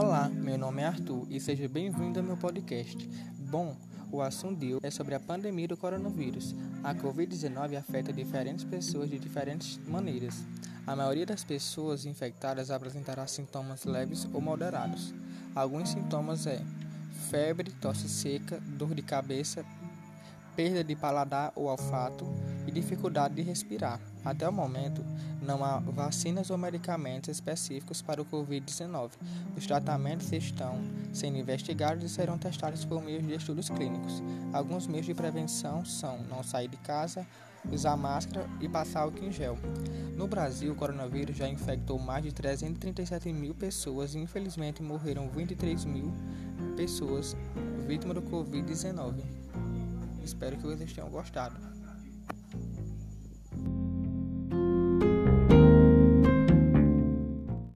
Olá, meu nome é Arthur e seja bem-vindo ao meu podcast. Bom, o assunto de hoje é sobre a pandemia do coronavírus. A Covid-19 afeta diferentes pessoas de diferentes maneiras. A maioria das pessoas infectadas apresentará sintomas leves ou moderados. Alguns sintomas é febre, tosse seca, dor de cabeça, perda de paladar ou olfato e dificuldade de respirar. Até o momento, não há vacinas ou medicamentos específicos para o Covid-19. Os tratamentos estão sendo investigados e serão testados por meio de estudos clínicos. Alguns meios de prevenção são não sair de casa, usar máscara e passar álcool em gel. No Brasil, o coronavírus já infectou mais de 337 mil pessoas e infelizmente morreram 23 mil pessoas vítimas do Covid-19. Espero que vocês tenham gostado.